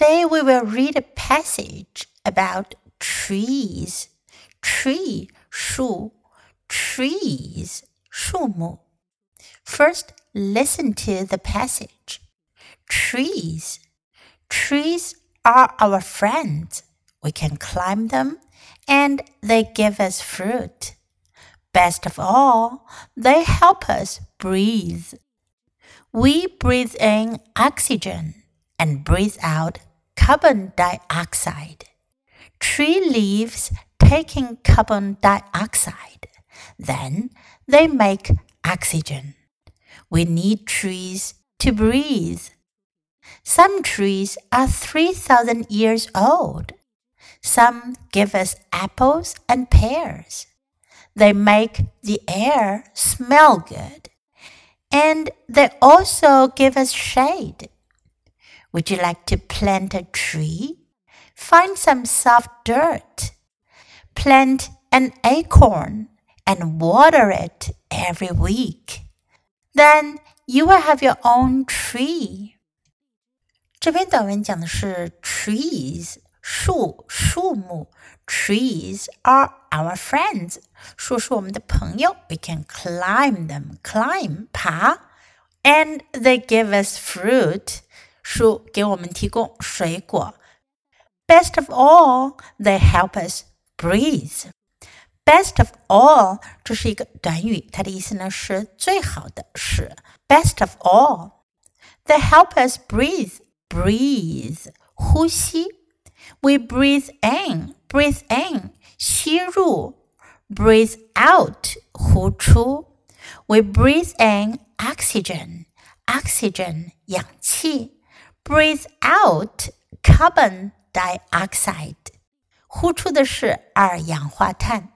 Today we will read a passage about trees. Tree 树 trees 树木 First, listen to the passage. Trees. Trees are our friends. We can climb them and they give us fruit. Best of all, they help us breathe. We breathe in oxygen and breathe out carbon dioxide. Tree leaves taking carbon dioxide. Then they make oxygen. We need trees to breathe. Some trees are 3,000 years old. Some give us apples and pears. They make the air smell good. And they also give us shade. Would you like to plant a tree? Find some soft dirt. Plant an acorn and water it every week. Then you will have your own tree. 这篇短文讲的是 trees 树树木 trees are our friends 树是我们的朋友 we can climb them climb 爬 and they give us fruit 树给我们提供水果 best of all they help us breathe best of all 这是一个短语它的意思呢是最好的是 best of all they help us breathe breathe 呼吸。We breathe in, breathe in 吸入，breathe out 呼出。We breathe in oxygen, oxygen 氧气 ，breathe out carbon dioxide 呼出的是二氧化碳。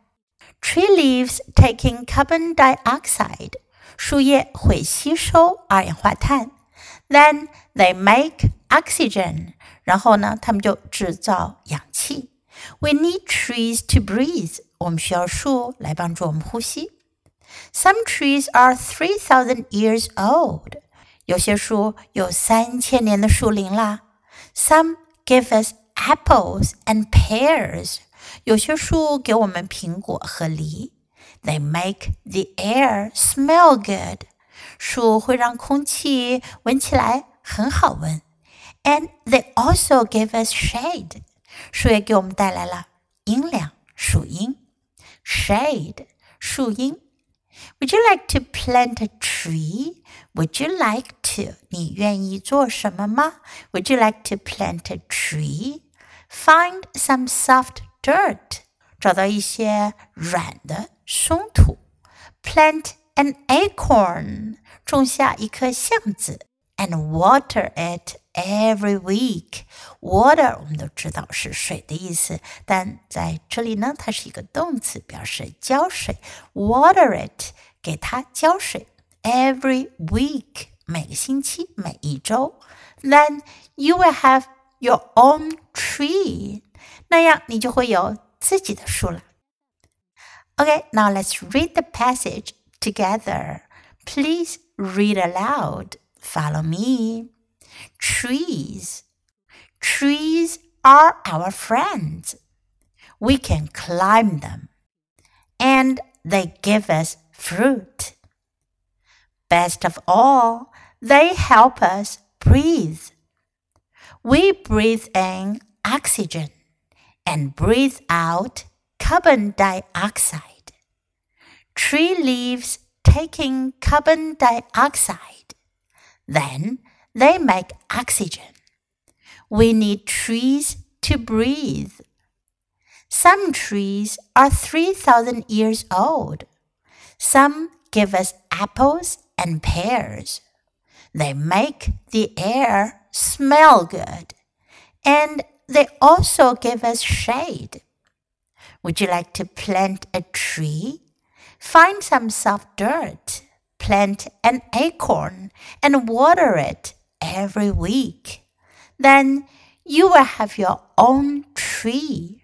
Tree leaves taking carbon dioxide 树叶会吸收二氧化碳。Then they make oxygen，然后呢，他们就制造氧气。We need trees to breathe，我们需要树来帮助我们呼吸。Some trees are three thousand years old， 有些树有三千年的树龄啦。Some give us apples and pears，有些树给我们苹果和梨。They make the air smell good，树会让空气闻起来很好闻。and they also give us shade. 树叶给我们带来了阴凉，树荫。Shade，树荫。Would you like to plant a tree? Would you like to? 你愿意做什么吗？Would you like to plant a tree? Find some soft dirt. 找到一些软的松土。Plant an acorn. 种下一颗橡子。And water it every week. Water 我们都知道是水的意思，但在这里呢，它是一个动词，表示浇水。Water it，给它浇水。Every week， 每个星期，每一周。Then you will have your own tree，那样你就会有自己的树了。Okay, now let's read the passage together. Please read aloud. Follow me. Trees. Trees are our friends. We can climb them. And they give us fruit. Best of all, they help us breathe. We breathe in oxygen and breathe out carbon dioxide. Tree leaves taking carbon dioxide. Then they make oxygen. We need trees to breathe. Some trees are 3,000 years old. Some give us apples and pears. They make the air smell good. And they also give us shade. Would you like to plant a tree? Find some soft dirt, plant an acorn, and water it every week. Then you will have your own tree.